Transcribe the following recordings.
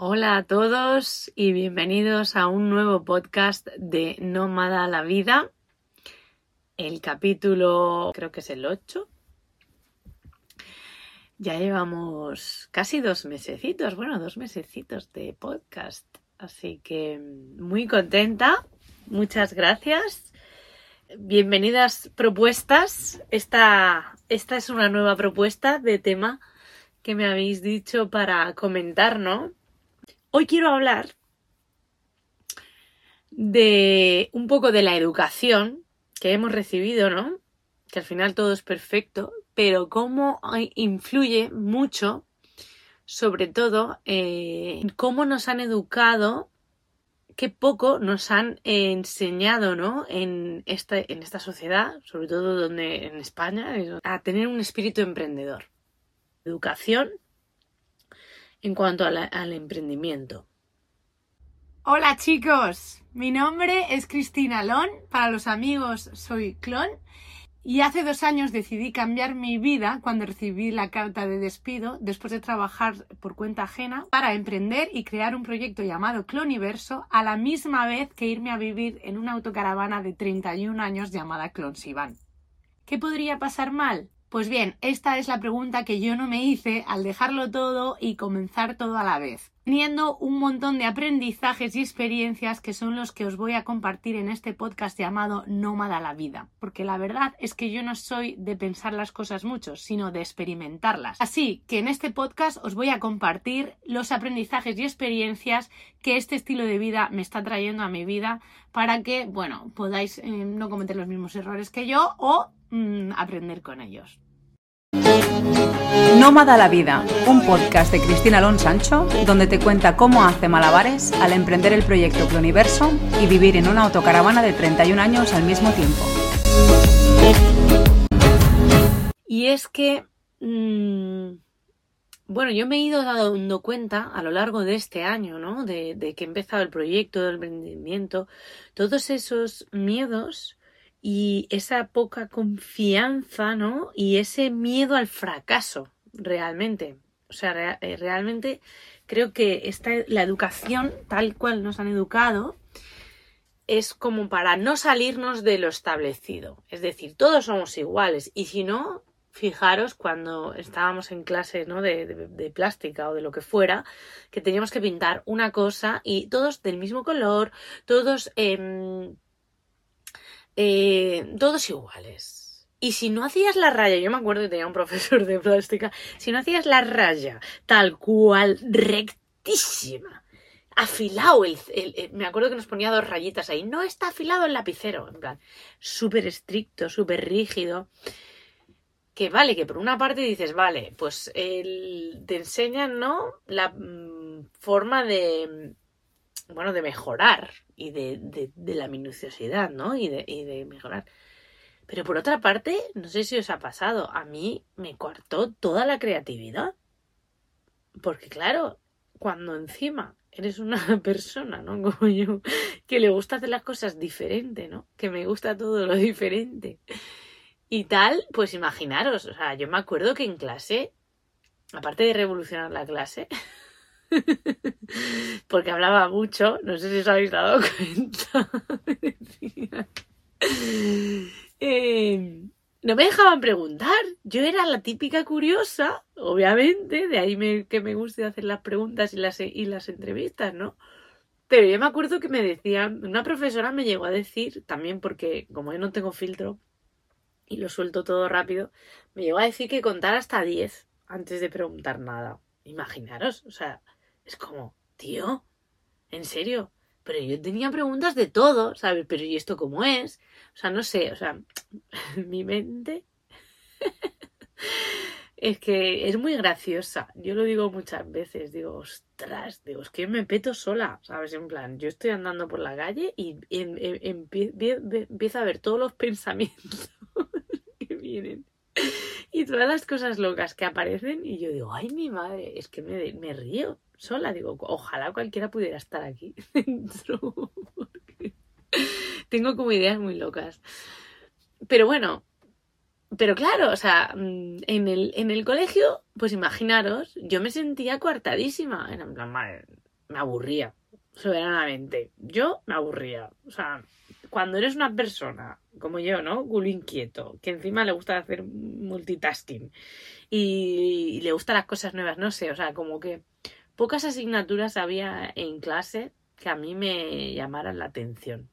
Hola a todos y bienvenidos a un nuevo podcast de Nómada la Vida. El capítulo creo que es el 8. Ya llevamos casi dos mesecitos, bueno, dos mesecitos de podcast. Así que muy contenta. Muchas gracias. Bienvenidas propuestas. Esta, esta es una nueva propuesta de tema que me habéis dicho para comentar, ¿no? Hoy quiero hablar de un poco de la educación que hemos recibido, ¿no? Que al final todo es perfecto, pero cómo influye mucho, sobre todo, eh, cómo nos han educado, qué poco nos han enseñado, ¿no? En esta, en esta sociedad, sobre todo donde en España, a tener un espíritu emprendedor. Educación en cuanto al emprendimiento. Hola chicos, mi nombre es Cristina Lon, para los amigos soy Clon y hace dos años decidí cambiar mi vida cuando recibí la carta de despido después de trabajar por cuenta ajena para emprender y crear un proyecto llamado Cloniverso a la misma vez que irme a vivir en una autocaravana de 31 años llamada Clonsivan. ¿Qué podría pasar mal? Pues bien, esta es la pregunta que yo no me hice al dejarlo todo y comenzar todo a la vez, teniendo un montón de aprendizajes y experiencias que son los que os voy a compartir en este podcast llamado Nómada la vida, porque la verdad es que yo no soy de pensar las cosas mucho, sino de experimentarlas. Así que en este podcast os voy a compartir los aprendizajes y experiencias que este estilo de vida me está trayendo a mi vida para que, bueno, podáis eh, no cometer los mismos errores que yo o Mm, aprender con ellos. Nómada la Vida, un podcast de Cristina Alonso Sancho, donde te cuenta cómo hace malabares al emprender el proyecto Universo y vivir en una autocaravana de 31 años al mismo tiempo. Y es que, mm, bueno, yo me he ido dando cuenta a lo largo de este año, ¿no? De, que he empezado el proyecto del emprendimiento, todos esos miedos y esa poca confianza, ¿no? Y ese miedo al fracaso, realmente. O sea, eh, realmente creo que esta, la educación tal cual nos han educado es como para no salirnos de lo establecido. Es decir, todos somos iguales y si no, fijaros cuando estábamos en clase ¿no? de, plástica o de lo que fuera, que teníamos que pintar una cosa y todos del mismo color, todos... Eh, eh, todos iguales. Y si no hacías la raya, yo me acuerdo que tenía un profesor de plástica, si no hacías la raya tal cual, rectísima, afilado, el, me acuerdo que nos ponía dos rayitas ahí, no está afilado el lapicero, en plan, súper estricto, súper rígido. Que vale, que por una parte dices, vale, pues te enseñan, ¿no? La mm, forma de, bueno, de mejorar y de, la minuciosidad, ¿no? Y de, y de mejorar. Pero por otra parte, no sé si os ha pasado, a mí me cortó toda la creatividad. Porque claro, cuando encima eres una persona, ¿no? Como yo, que le gusta hacer las cosas diferente, ¿no? Que me gusta todo lo diferente. Y tal, pues imaginaros, o sea, yo me acuerdo que en clase, aparte de revolucionar la clase, porque hablaba mucho, no sé si os habéis dado cuenta. Em, no me dejaban preguntar. Yo era la típica curiosa, obviamente, de ahí que me guste hacer las preguntas y las, y las entrevistas, ¿no? Pero yo me acuerdo que me decían, una profesora me llegó a decir, también porque como yo no tengo filtro y lo suelto todo rápido, me llegó a decir que contar hasta 10 antes de preguntar nada. Imaginaros, o sea, es como, tío, ¿en serio? Pero yo tenía preguntas de todo, ¿sabes? Pero ¿y esto cómo es? O sea, no sé, o sea, mi mente es que es muy graciosa. Yo lo digo muchas veces, digo, ostras, digo, es que me peto sola, ¿sabes? En plan, yo estoy andando por la calle y empiezo a ver todos los pensamientos que vienen y todas las cosas locas que aparecen y yo digo, ay, mi madre, es que me, me río sola. Digo, ojalá cualquiera pudiera estar aquí dentro. tengo como ideas muy locas. Pero bueno, pero claro, o sea, mm, en el, en el colegio, pues imaginaros, yo me sentía coartadísima. En plan, madre, me aburría, soberanamente. Yo me aburría. O sea, cuando eres una persona como yo, ¿no? Culo inquieto, que encima le gusta hacer multitasking y, le gustan las cosas nuevas, no sé, o sea, como que pocas asignaturas había en clase que a mí me llamaran la atención.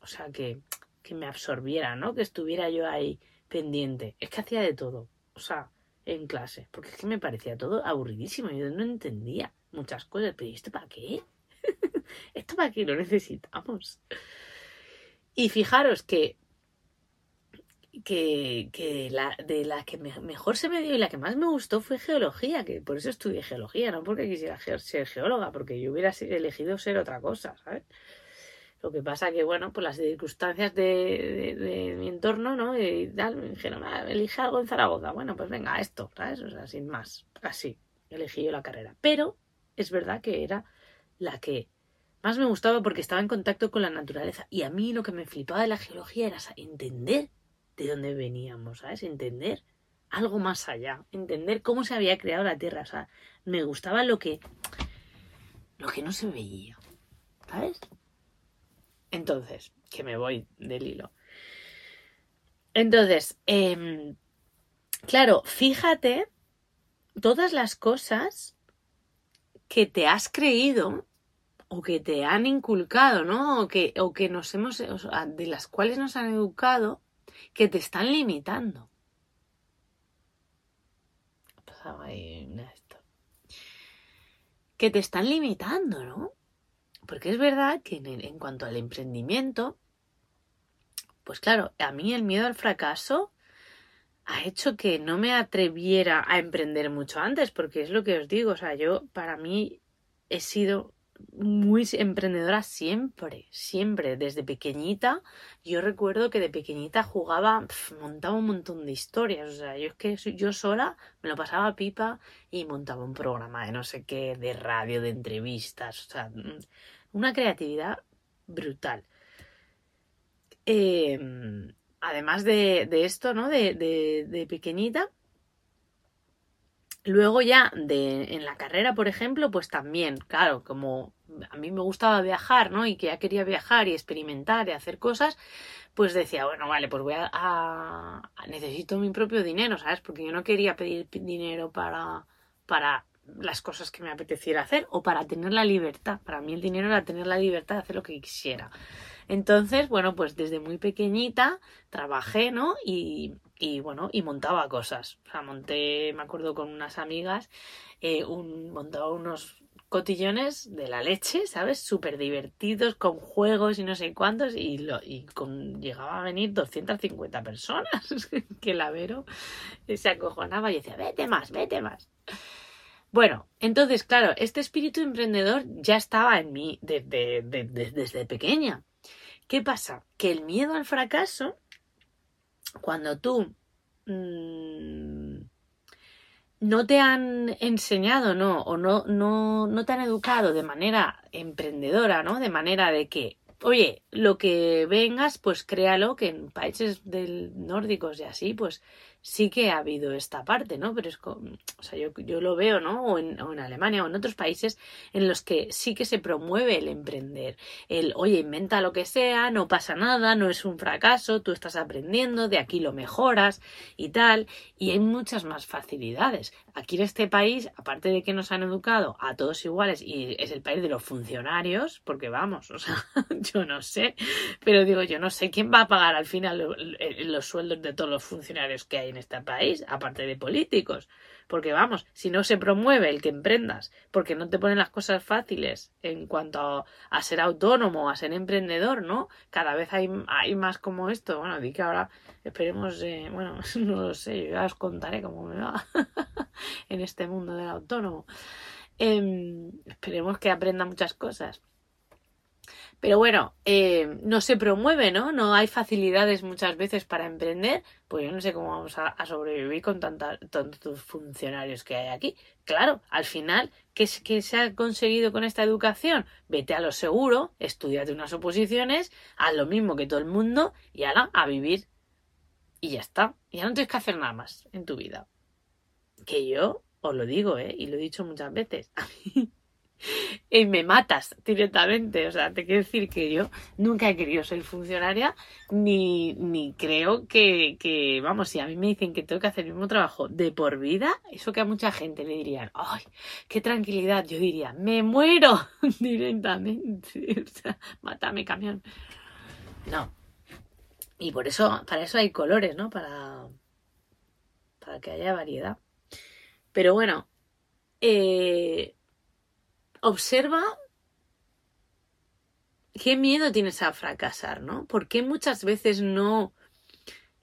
O sea, que, que me absorbiera, ¿no? Que estuviera yo ahí pendiente. Es que hacía de todo. O sea, en clase. Porque es que me parecía todo aburridísimo. Yo no entendía muchas cosas. Pero ¿y esto para qué? ¿Esto para qué lo necesitamos? Y fijaros que, que, la, de la que mejor se me dio y la que más me gustó fue geología, que por eso estudié geología, no porque quisiera ser geóloga, porque yo hubiera elegido ser otra cosa, ¿sabes? Lo que pasa que, bueno, por las circunstancias de, mi entorno, ¿no? Y tal, me dijeron, ah, elige algo en Zaragoza. Bueno, pues venga, esto, ¿sabes? O sea, sin más. Así, elegí yo la carrera. Pero es verdad que era la que más me gustaba porque estaba en contacto con la naturaleza. Y a mí lo que me flipaba de la geología era entender de dónde veníamos, ¿sabes? Entender algo más allá, entender cómo se había creado la Tierra. O sea, me gustaba lo que, lo que no se veía, ¿sabes? Entonces, que me voy del hilo. Entonces, em, claro, fíjate todas las cosas que te has creído o que te han inculcado, ¿no? O que, o que nos hemos, de las cuales nos han educado, que te están limitando. esto. Que te están limitando, ¿no? Porque es verdad que en, en cuanto al emprendimiento, pues claro, a mí el miedo al fracaso ha hecho que no me atreviera a emprender mucho antes, porque es lo que os digo, o sea, yo para mí he sido muy emprendedora siempre, siempre, desde pequeñita. Yo recuerdo que de pequeñita jugaba, montaba un montón de historias. O sea, yo es que yo sola me lo pasaba pipa y montaba un programa de no sé qué, de radio, de entrevistas. O sea, mm, una creatividad brutal. Em, además de, esto, ¿no? De, de, de pequeñita, Luego ya de, en la carrera, por ejemplo, pues también, claro, como a mí me gustaba viajar, ¿no? Y que ya quería viajar y experimentar y hacer cosas, pues decía, bueno, vale, pues voy a, necesito mi propio dinero, ¿sabes? Porque yo no quería pedir dinero para, para las cosas que me apeteciera hacer o para tener la libertad. Para mí el dinero era tener la libertad de hacer lo que quisiera. Entonces, bueno, pues desde muy pequeñita trabajé, ¿no? Y, y bueno, y montaba cosas. O sea, monté, me acuerdo con unas amigas, eh, un, montaba unos cotillones de la leche, ¿sabes? Súper divertidos, con juegos y no sé cuántos, y, lo, y con, llegaba a venir 250 personas, que la Vero se acojonaba y decía, vete más, vete más. Bueno, entonces, claro, este espíritu emprendedor ya estaba en mí desde, desde pequeña. ¿Qué pasa? Que el miedo al fracaso, cuando tú mmm, no te han enseñado, ¿no? O no, no, no te han educado de manera emprendedora, ¿no? De manera de que, oye, lo que vengas, pues créalo, que en países del nórdicos y así, pues sí que ha habido esta parte, ¿no? Pero es como, o sea, yo, yo lo veo, ¿no? O en, o en, Alemania o en otros países en los que sí que se promueve el emprender. El, oye, inventa lo que sea, no pasa nada, no es un fracaso, tú estás aprendiendo, de aquí lo mejoras y tal. Y hay muchas más facilidades. Aquí en este país, aparte de que nos han educado a todos iguales y es el país de los funcionarios, porque vamos, o sea, yo no sé, pero digo, yo no sé quién va a pagar al final los sueldos de todos los funcionarios que hay en este país, aparte de políticos. Porque vamos, si no se promueve el que emprendas, porque no te ponen las cosas fáciles en cuanto a, ser autónomo, a ser emprendedor, ¿no? Cada vez hay, hay más como esto. Bueno, di que ahora esperemos, eh, bueno, no lo sé, yo ya os contaré cómo me va en este mundo del autónomo. Em, esperemos que aprenda muchas cosas. Pero bueno, eh, no se promueve, ¿no? No hay facilidades muchas veces para emprender. Pues yo no sé cómo vamos a, sobrevivir con tantos funcionarios que hay aquí. Claro, al final, ¿qué, ¿qué, se ha conseguido con esta educación? Vete a lo seguro, estudiate unas oposiciones, haz lo mismo que todo el mundo y ahora a vivir. Y ya está. Ya no tienes que hacer nada más en tu vida. Que yo os lo digo, ¿eh? Y lo he dicho muchas veces. A mí y me matas directamente. O sea, te quiero decir que yo nunca he querido ser funcionaria, ni, ni creo que, que, vamos, si a mí me dicen que tengo que hacer el mismo trabajo de por vida, eso que a mucha gente le dirían, ¡ay, qué tranquilidad! Yo diría, ¡me muero! directamente. O sea, mátame, camión. No. Y por eso, para eso hay colores, ¿no? Para, para que haya variedad. Pero bueno, eh, observa qué miedo tienes a fracasar, ¿no? ¿Por qué muchas veces no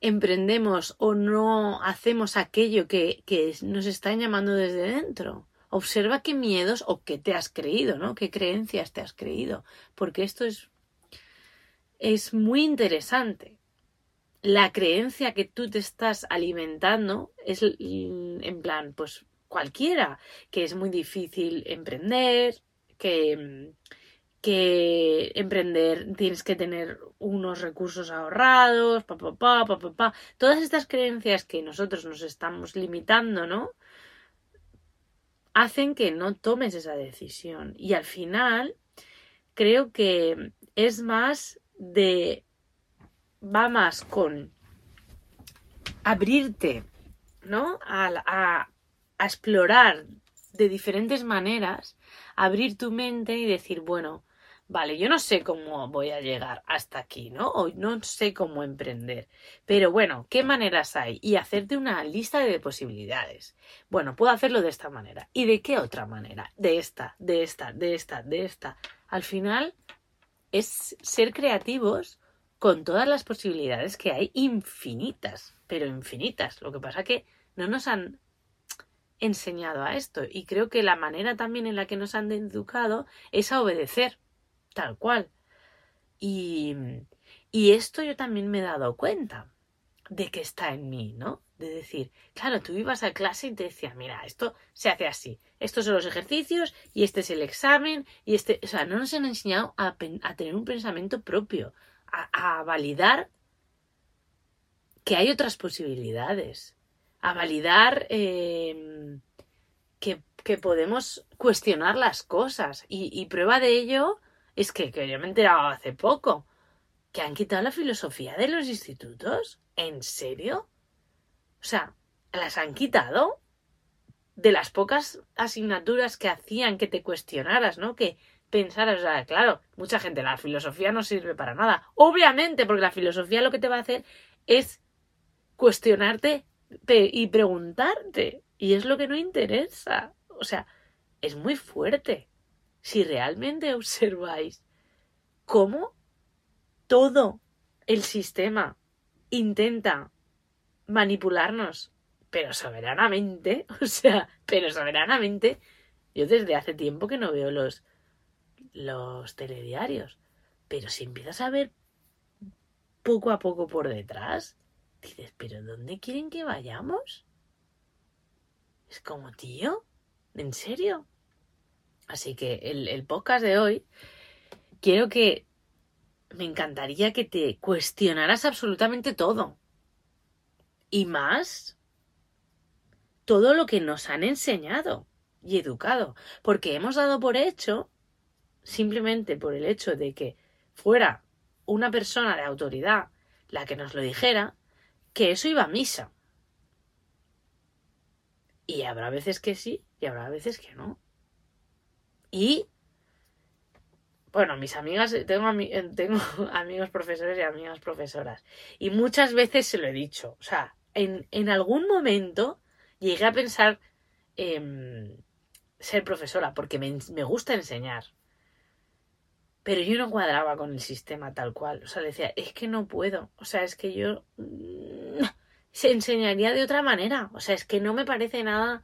emprendemos o no hacemos aquello que, que nos están llamando desde dentro? Observa qué miedos o qué te has creído, ¿no? ¿Qué creencias te has creído? Porque esto es, es muy interesante. La creencia que tú te estás alimentando es en plan, pues cualquiera, que es muy difícil emprender, que, que emprender tienes que tener unos recursos ahorrados, pa, pa, pa, pa, pa, pa. Todas estas creencias que nosotros nos estamos limitando, ¿no? Hacen que no tomes esa decisión. Y al final, creo que es más de. va más con abrirte, ¿no? A, a, a explorar de diferentes maneras, abrir tu mente y decir, bueno, vale, yo no sé cómo voy a llegar hasta aquí, ¿no? O no sé cómo emprender. Pero bueno, ¿qué maneras hay? Y hacerte una lista de posibilidades. Bueno, puedo hacerlo de esta manera. ¿Y de qué otra manera? De esta, de esta, de esta, de esta. Al final es ser creativos con todas las posibilidades que hay infinitas, pero infinitas. Lo que pasa que no nos han enseñado a esto y creo que la manera también en la que nos han educado es a obedecer, tal cual. Y, y esto yo también me he dado cuenta de que está en mí, ¿no? De decir, claro, tú ibas a clase y te decía, mira, esto se hace así, estos son los ejercicios y este es el examen y este, o sea, no nos han enseñado a, tener un pensamiento propio, a validar que hay otras posibilidades, a validar eh, que, que, podemos cuestionar las cosas. Y, y prueba de ello es que, que, yo me he enterado hace poco que han quitado la filosofía de los institutos. ¿En serio? O sea, las han quitado de las pocas asignaturas que hacían que te cuestionaras, ¿no? Que pensaras, o sea, claro, mucha gente, la filosofía no sirve para nada. Obviamente, porque la filosofía lo que te va a hacer es cuestionarte y preguntarte. Y es lo que no interesa. O sea, es muy fuerte. Si realmente observáis cómo todo el sistema intenta manipularnos, pero soberanamente, o sea, pero soberanamente, yo desde hace tiempo que no veo los, los telediarios, pero si empiezas a ver poco a poco por detrás, Dices, ¿pero dónde quieren que vayamos? Es como, tío, ¿en serio? Así que el, el podcast de hoy, quiero que me encantaría que te cuestionaras absolutamente todo. Y más, todo lo que nos han enseñado y educado. Porque hemos dado por hecho, simplemente por el hecho de que fuera una persona de autoridad la que nos lo dijera, que eso iba a misa. Y habrá veces que sí y habrá veces que no. Y, bueno, mis amigas, tengo, tengo amigos profesores y amigas profesoras. Y muchas veces se lo he dicho. O sea, en, en algún momento llegué a pensar en ser profesora porque me, me gusta enseñar. Pero yo no cuadraba con el sistema tal cual. O sea, decía, es que no puedo. O sea, es que yo mm, se enseñaría de otra manera. O sea, es que no me parece nada.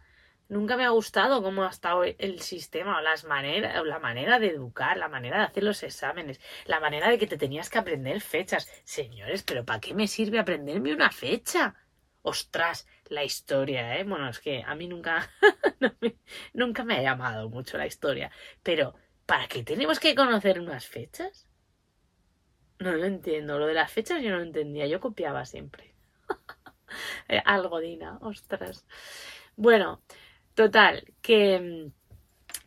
Nunca me ha gustado cómo ha estado el sistema, o las maneras, o la manera de educar, la manera de hacer los exámenes, la manera de que te tenías que aprender fechas. Señores, pero ¿para qué me sirve aprenderme una fecha? Ostras, la historia, ¿eh? Bueno, es que a mí nunca, nunca me ha llamado mucho la historia. Pero ¿Para qué tenemos que conocer unas fechas? No lo entiendo. Lo de las fechas yo no lo entendía. Yo copiaba siempre. Eh, algo, Dina. Ostras. Bueno, total, que,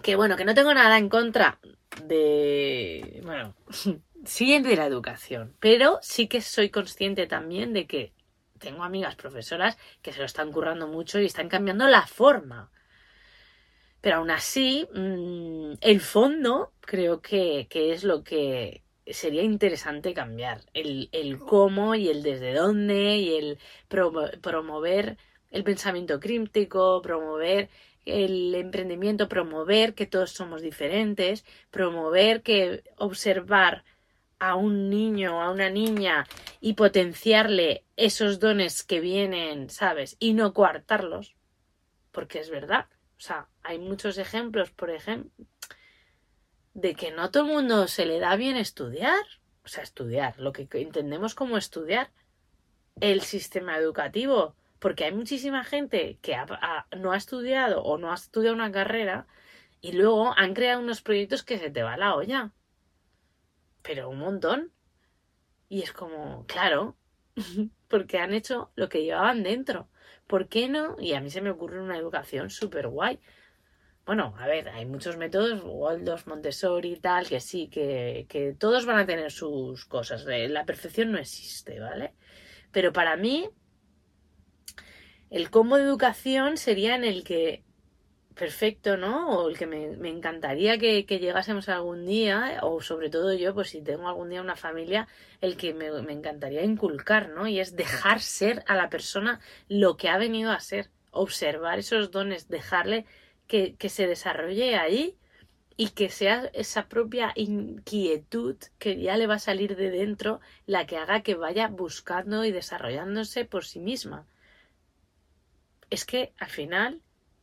Que bueno, que no tengo nada en contra de. Bueno, sí la educación, pero sí que soy consciente también de que tengo amigas profesoras que se lo están currando mucho y están cambiando la forma. Pero aún así, mm, el fondo creo que, que, es lo que sería interesante cambiar. El, el, cómo y el desde dónde y el promover el pensamiento críptico, promover el emprendimiento, promover que todos somos diferentes, promover que observar a un niño, a una niña y potenciarle esos dones que vienen, ¿sabes? Y no coartarlos, porque es verdad. O sea, hay muchos ejemplos, por ejemplo, de que no todo el mundo se le da bien estudiar. O sea, estudiar, lo que entendemos como estudiar. El sistema educativo. Porque hay muchísima gente que no ha estudiado o no ha estudiado una carrera y luego han creado unos proyectos que se te va la olla pero un montón. Y es como, claro, porque han hecho lo que llevaban dentro. ¿Por qué no? Y a mí se me ocurre una educación súper guay. Bueno, a ver, hay muchos métodos, Waldorf, Montessori y tal, que sí, que, que todos van a tener sus cosas. Eh, la perfección no existe, ¿vale? Pero para mí, el combo de educación sería en el que perfecto, ¿no? O el que me, me encantaría que, que, llegásemos algún día, o sobre todo yo, pues si tengo algún día una familia, el que me, me, encantaría inculcar, ¿no? Y es dejar ser a la persona lo que ha venido a ser, observar esos dones, dejarle que, se desarrolle ahí y que sea esa propia inquietud que ya le va a salir de dentro la que haga que vaya buscando y desarrollándose por sí misma. Es que al final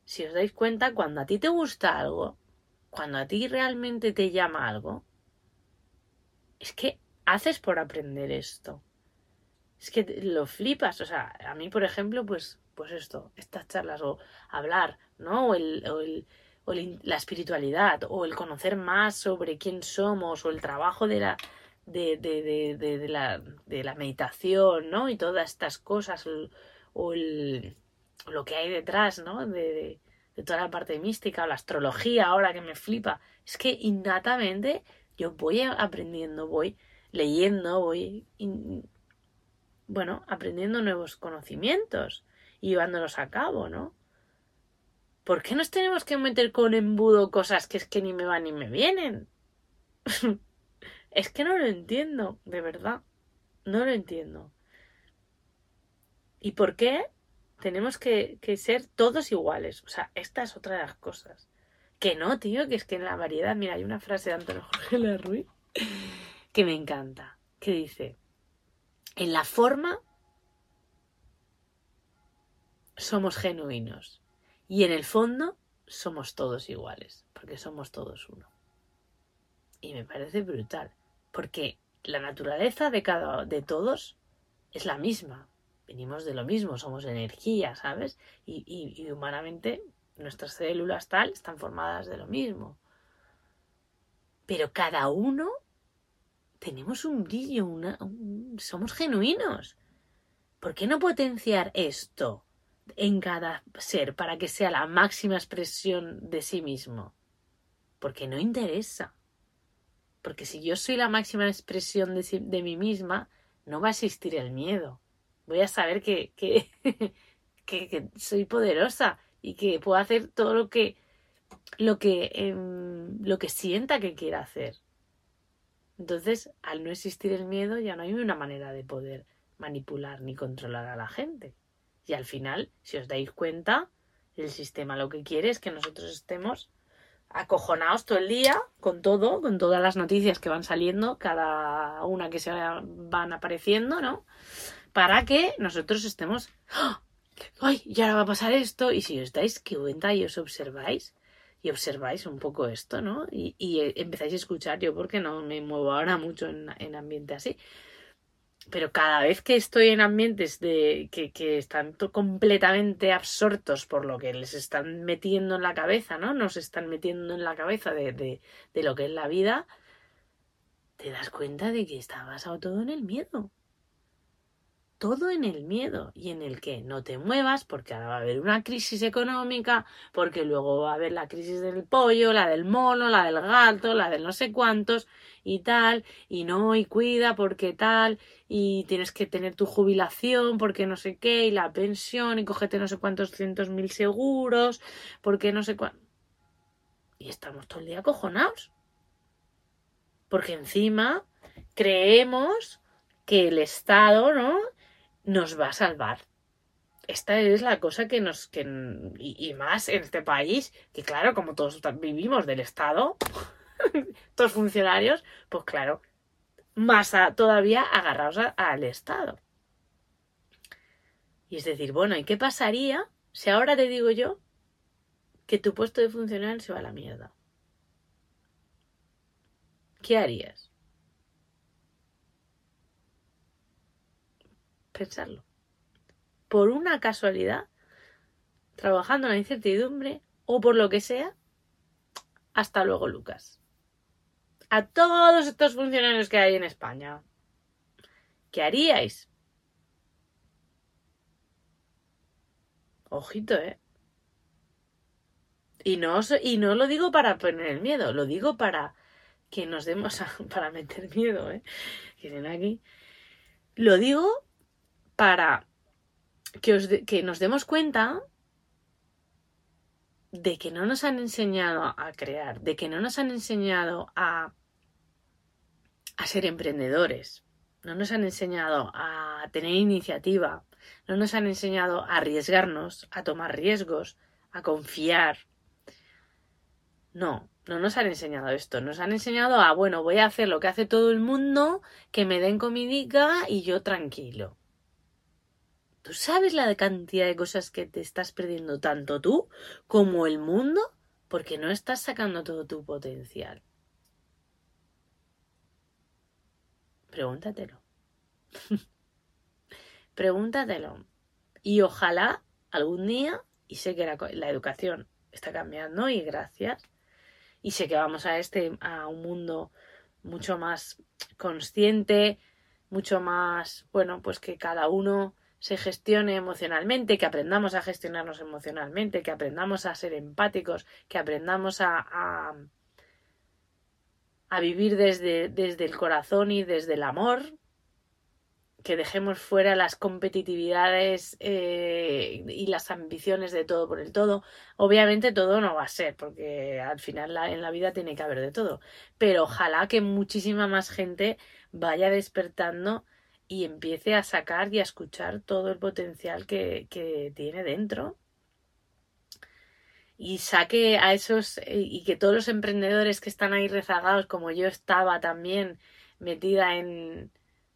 si os dais cuenta, cuando a ti te gusta algo, cuando a ti realmente te llama algo, es que haces por aprender esto. Es que lo flipas. O sea, a mí, por ejemplo, pues, pues esto, estas charlas, o hablar, ¿no? O, el, la espiritualidad, o el conocer más sobre quién somos, o el trabajo de la, de, de, de, la, de la meditación, ¿no? Y todas estas cosas, o lo que hay detrás, ¿no? De, toda la parte mística, o la astrología ahora que me flipa. Es que innatamente yo voy aprendiendo, voy leyendo, voy, bueno, aprendiendo nuevos conocimientos llevándolos a cabo, ¿no? ¿Por qué nos tenemos que meter con embudo cosas que es que ni me van ni me vienen? es que no lo entiendo, de verdad. No lo entiendo. ¿Y por qué? tenemos que, ser todos iguales. O sea, esta es otra de las cosas. Que no, tío, que es que en la variedad, mira, hay una frase de Antonio Jorge Larruy que me encanta, que dice, en la forma somos genuinos y en el fondo somos todos iguales, porque somos todos uno. Y me parece brutal, porque la naturaleza de cada de todos es la misma, venimos de lo mismo, somos energía, ¿sabes? Y, y, humanamente nuestras células tal están formadas de lo mismo. Pero cada uno tenemos un brillo, una, somos genuinos. ¿Por qué no potenciar esto en cada ser para que sea la máxima expresión de sí mismo? Porque no interesa. Porque si yo soy la máxima expresión de, mí misma, no va a existir el miedo voy a saber que, que, soy poderosa y que puedo hacer todo lo que lo que em, lo que sienta que quiera hacer. Entonces, al no existir el miedo, ya no hay una manera de poder manipular ni controlar a la gente. Y al final, si os dais cuenta, el sistema lo que quiere es que nosotros estemos acojonados todo el día con todo, con todas las noticias que van saliendo, cada una que se van apareciendo, ¿no? para que nosotros estemos, ¡Ah! ¡ay! Ya va a pasar esto. Y si os dais cuenta y os observáis, y observáis un poco esto, ¿no? Y, y empezáis a escuchar, yo porque no me muevo ahora mucho en ambiente así, pero cada vez que estoy en ambientes de que, están completamente absortos por lo que les están metiendo en la cabeza, ¿no? Nos están metiendo en la cabeza de, de, de lo que es la vida, te das cuenta de que está basado todo en el miedo. todo en el miedo y en el que no te muevas porque ahora va a haber una crisis económica, porque luego va a haber la crisis del pollo, la del mono, la del gato, la de no sé cuántos y tal, y no, y cuida porque tal, y tienes que tener tu jubilación porque no sé qué, y la pensión, y cógete no sé cuántos cientos mil seguros, porque no sé cuánto. Y estamos todo el día acojonados. Porque encima creemos que el Estado, ¿no? Nos va a salvar. Esta es la cosa que nos. Que, y, y más en este país, que claro, como todos vivimos del Estado, todos funcionarios, pues claro, más todavía agarrados al Estado. Y es decir, bueno, ¿y qué pasaría si ahora te digo yo que tu puesto de funcionario se va a la mierda? ¿Qué harías? Pensarlo. Por una casualidad, trabajando en la incertidumbre o por lo que sea, hasta luego, Lucas. A todos estos funcionarios que hay en España, ¿qué haríais? Ojito, ¿eh? Y no, y no lo digo para poner el miedo, lo digo para que nos demos a- para meter miedo, ¿eh? Tienen aquí. Lo digo para que, os que nos demos cuenta de que no nos han enseñado a crear, de que no nos han enseñado a, a ser emprendedores, no nos han enseñado a tener iniciativa, no nos han enseñado a arriesgarnos, a tomar riesgos, a confiar. No, no nos han enseñado esto, nos han enseñado a, bueno, voy a hacer lo que hace todo el mundo, que me den comidica y yo tranquilo. ¿Tú sabes la cantidad de cosas que te estás perdiendo tanto tú como el mundo porque no estás sacando todo tu potencial? Pregúntatelo. Pregúntatelo. Y ojalá algún día, y sé que la, educación está cambiando y gracias, y sé que vamos a este a un mundo mucho más consciente, mucho más, bueno, pues que cada uno se gestione emocionalmente, que aprendamos a gestionarnos emocionalmente, que aprendamos a ser empáticos, que aprendamos a, a vivir desde, desde el corazón y desde el amor, que dejemos fuera las competitividades eh, y las ambiciones de todo por el todo. Obviamente todo no va a ser, porque al final en la vida tiene que haber de todo. Pero ojalá que muchísima más gente vaya despertando y empiece a sacar y a escuchar todo el potencial que, que tiene dentro. Y saque a esos, eh, y que todos los emprendedores que están ahí rezagados, como yo estaba también metida en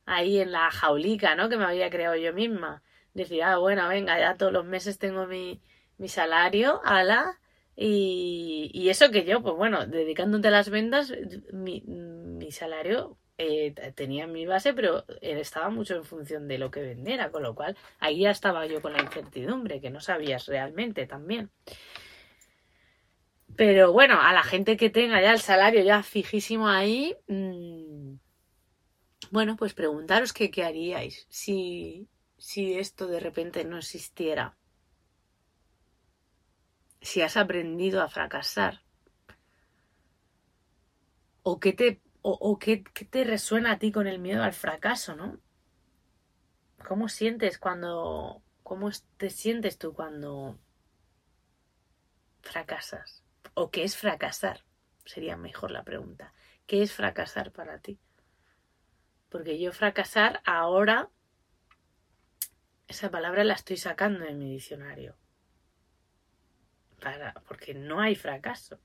ahí en la jaulica, ¿no? Que me había creado yo misma. Decir, ah, bueno, venga, ya todos los meses tengo mi, mi salario, ala. Y, y eso que yo, pues bueno, dedicándote a las ventas, mi, mi salario eh, tenía mi base, pero estaba mucho en función de lo que vendiera, con lo cual ahí ya estaba yo con la incertidumbre, que no sabías realmente también. Pero bueno, a la gente que tenga ya el salario ya fijísimo ahí, mm, bueno, pues preguntaros qué haríais si, si esto de repente no existiera. Si has aprendido a fracasar. O qué te, o, qué, qué te resuena a ti con el miedo al fracaso, ¿no? ¿Cómo sientes cuando... ¿Cómo te sientes tú cuando fracasas? ¿O qué es fracasar? Sería mejor la pregunta. ¿Qué es fracasar para ti? Porque yo fracasar ahora, esa palabra la estoy sacando de mi diccionario. Para, porque no hay fracaso.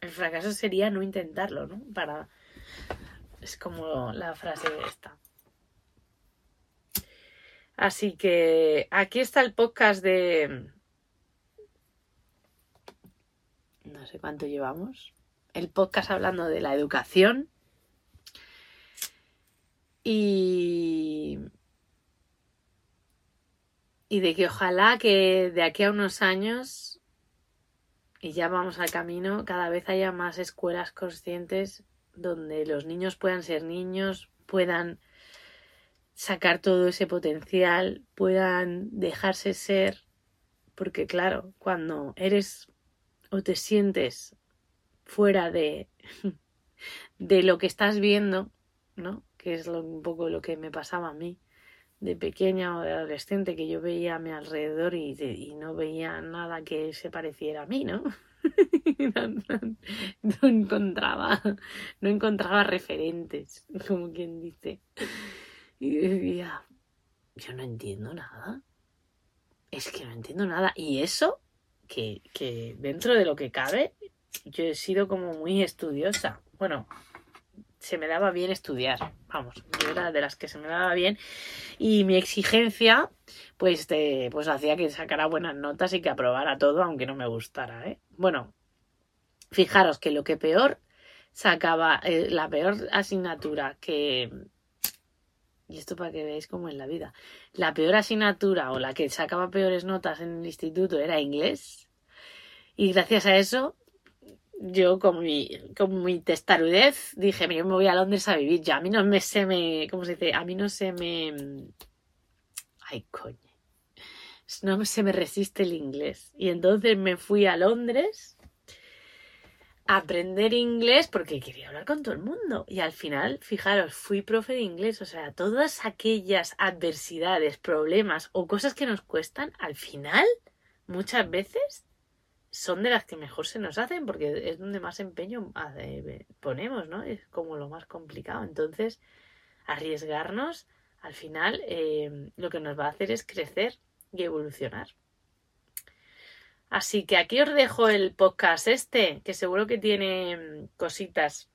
El fracaso sería no intentarlo, ¿no? Para. Es como la frase esta. Así que aquí está el podcast de. No sé cuánto llevamos. El podcast hablando de la educación. Y. Y de que ojalá que de aquí a unos años, y ya vamos al camino, cada vez haya más escuelas conscientes donde los niños puedan ser niños, puedan sacar todo ese potencial, puedan dejarse ser, porque claro, cuando eres o te sientes fuera de, de lo que estás viendo, ¿no? Que es un poco lo que me pasaba a mí de pequeña o de adolescente, que yo veía a mi alrededor y, no veía nada que se pareciera a mí, ¿no? no, encontraba, no encontraba referentes, como quien dice. Y decía, yo no entiendo nada. Es que no entiendo nada. Y eso, que, dentro de lo que cabe, yo he sido como muy estudiosa. Bueno, se me daba bien estudiar. Vamos, yo era de las que se me daba bien. Y mi exigencia, pues, de, pues hacía que sacara buenas notas y que aprobara todo, aunque no me gustara, ¿eh? Bueno, fijaros que lo que peor sacaba, eh, la peor asignatura que... Y esto para que veáis cómo es la vida. La peor asignatura o la que sacaba peores notas en el instituto era inglés. Y gracias a eso yo con mi, con mi testarudez dije, yo me voy a Londres a vivir ya. A mí no me se me, ¿cómo se dice? A mí no se me... Ay, coño. No se me resiste el inglés. Y entonces me fui a Londres aprender inglés porque quería hablar con todo el mundo. Y al final, fijaros, fui profe de inglés. O sea, todas aquellas adversidades, problemas o cosas que nos cuestan, al final, muchas veces son de las que mejor se nos hacen porque es donde más empeño ponemos, ¿no? Es como lo más complicado. Entonces, arriesgarnos, al final, eh, lo que nos va a hacer es crecer y evolucionar. Así que aquí os dejo el podcast este, que seguro que tiene mm, cositas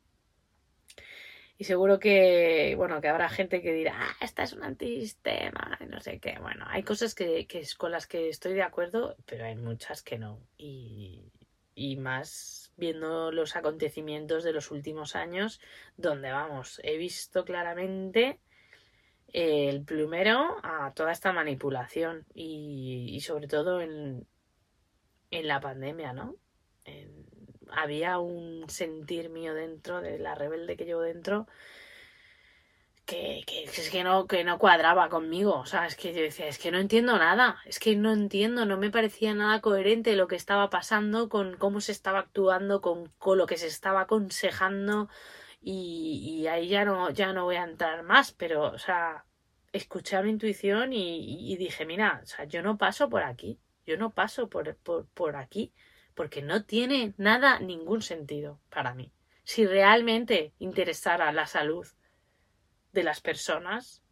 y seguro que, bueno, que habrá gente que dirá, ah, esta es un antisistema, no sé qué. Bueno, hay cosas que, con las que estoy de acuerdo, pero hay muchas que no. Y, y más viendo los acontecimientos de los últimos años, donde vamos, he visto claramente el plumero a toda esta manipulación y, y sobre todo en, en la pandemia, ¿no? En, había un sentir mío dentro, de la rebelde que llevo dentro, que, que, es que no, que no cuadraba conmigo. O sea, es que yo decía, es que no entiendo nada, es que no entiendo, no me parecía nada coherente lo que estaba pasando con cómo se estaba actuando, con, con lo que se estaba aconsejando. Y, y, ahí ya no, ya no voy a entrar más, pero, o sea, escuché a mi intuición y, y dije, mira, o sea, yo no paso por aquí, yo no paso por, por, por aquí porque no tiene nada, ningún sentido para mí. Si realmente interesara la salud de las personas,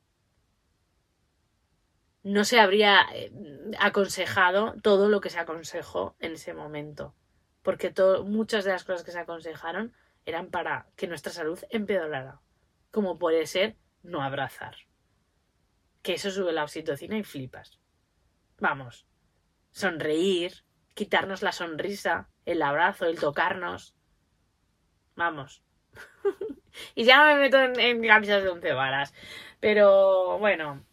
no se habría eh, aconsejado todo lo que se aconsejó en ese momento, porque muchas de las cosas que se aconsejaron eran para que nuestra salud empeorara, como puede ser no abrazar, que eso sube la oxitocina y flipas. Vamos, sonreír, quitarnos la sonrisa, el abrazo, el tocarnos. Vamos. y ya me meto en, camisas de once varas. Pero bueno.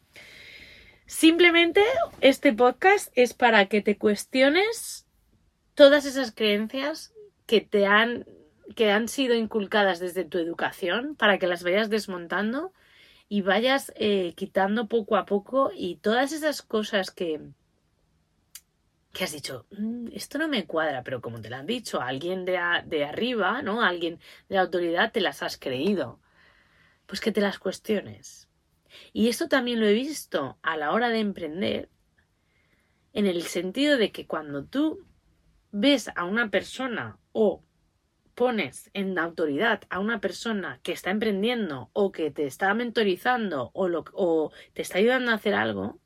Simplemente este podcast es para que te cuestiones todas esas creencias que te han que han sido inculcadas desde tu educación para que las vayas desmontando y vayas eh, quitando poco a poco y todas esas cosas que, que has dicho, mm, esto no me cuadra, pero como te lo han dicho alguien de, de arriba, ¿no? Alguien de autoridad, te las has creído. Pues que te las cuestiones. Y esto también lo he visto a la hora de emprender, en el sentido de que cuando tú ves a una persona o pones en autoridad a una persona que está emprendiendo o que te está mentorizando o, lo, o te está ayudando a hacer algo,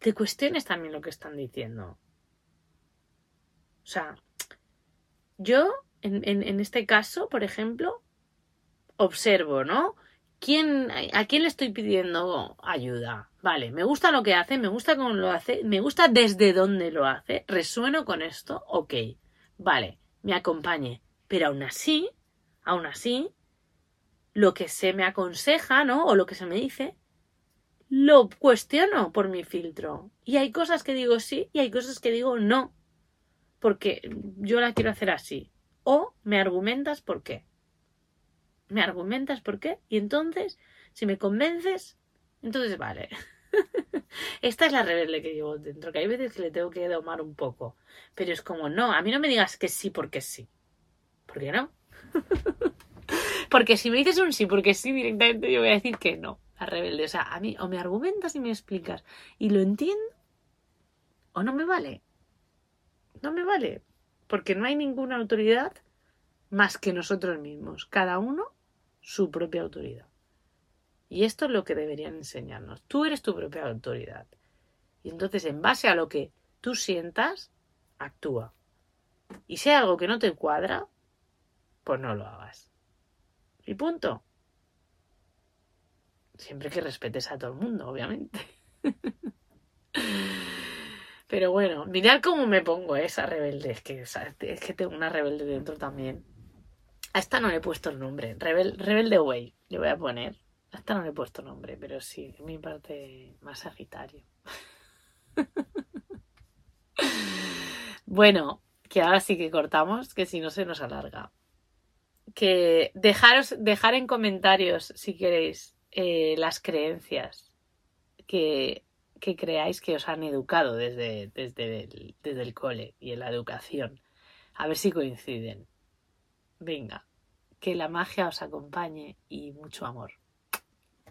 te cuestiones también lo que están diciendo. O sea, yo, en, este caso, por ejemplo, observo, ¿no? ¿Quién, ¿A quién le estoy pidiendo ayuda? Vale, me gusta lo que hace, me gusta cómo lo hace, me gusta desde dónde lo hace, resueno con esto, ok, vale, me acompañe. Pero aún así, aún así, lo que se me aconseja, ¿no? O lo que se me dice, lo cuestiono por mi filtro. Y hay cosas que digo sí y hay cosas que digo no porque yo la quiero hacer así. O me argumentas por qué. Me argumentas por qué. Y entonces, si me convences, Entonces, vale. Esta es la rebelde que llevo dentro, que hay veces que le tengo que domar un poco. Pero es como, no, a mí no me digas que sí porque sí. ¿Por qué no? porque si me dices un sí porque sí, directamente yo voy a decir que no, la rebelde. O sea, a mí o me argumentas y me explicas y lo entiendo, o no me vale. No me vale. Porque no hay ninguna autoridad más que nosotros mismos. Cada uno su propia autoridad. Y esto es lo que deberían enseñarnos. Tú eres tu propia autoridad. Y entonces, en base a lo que tú sientas, actúa. Y si hay algo que no te cuadra, pues no lo hagas. Y punto. Siempre que respetes a todo el mundo, obviamente. Pero bueno, mirad cómo me pongo esa rebelde. Es que, es que tengo una rebelde dentro también. A esta no le he puesto el nombre. rebelde Way, le voy a poner. A esta no le he puesto nombre, pero sí, mi parte más Sagitario. bueno, que ahora sí que cortamos, que si no se nos alarga. Que dejaros, dejar en comentarios, si queréis, eh, las creencias que, que, creáis que os han educado desde, desde, el, desde el cole y en la educación. A ver si coinciden. Venga, que la magia os acompañe y mucho amor.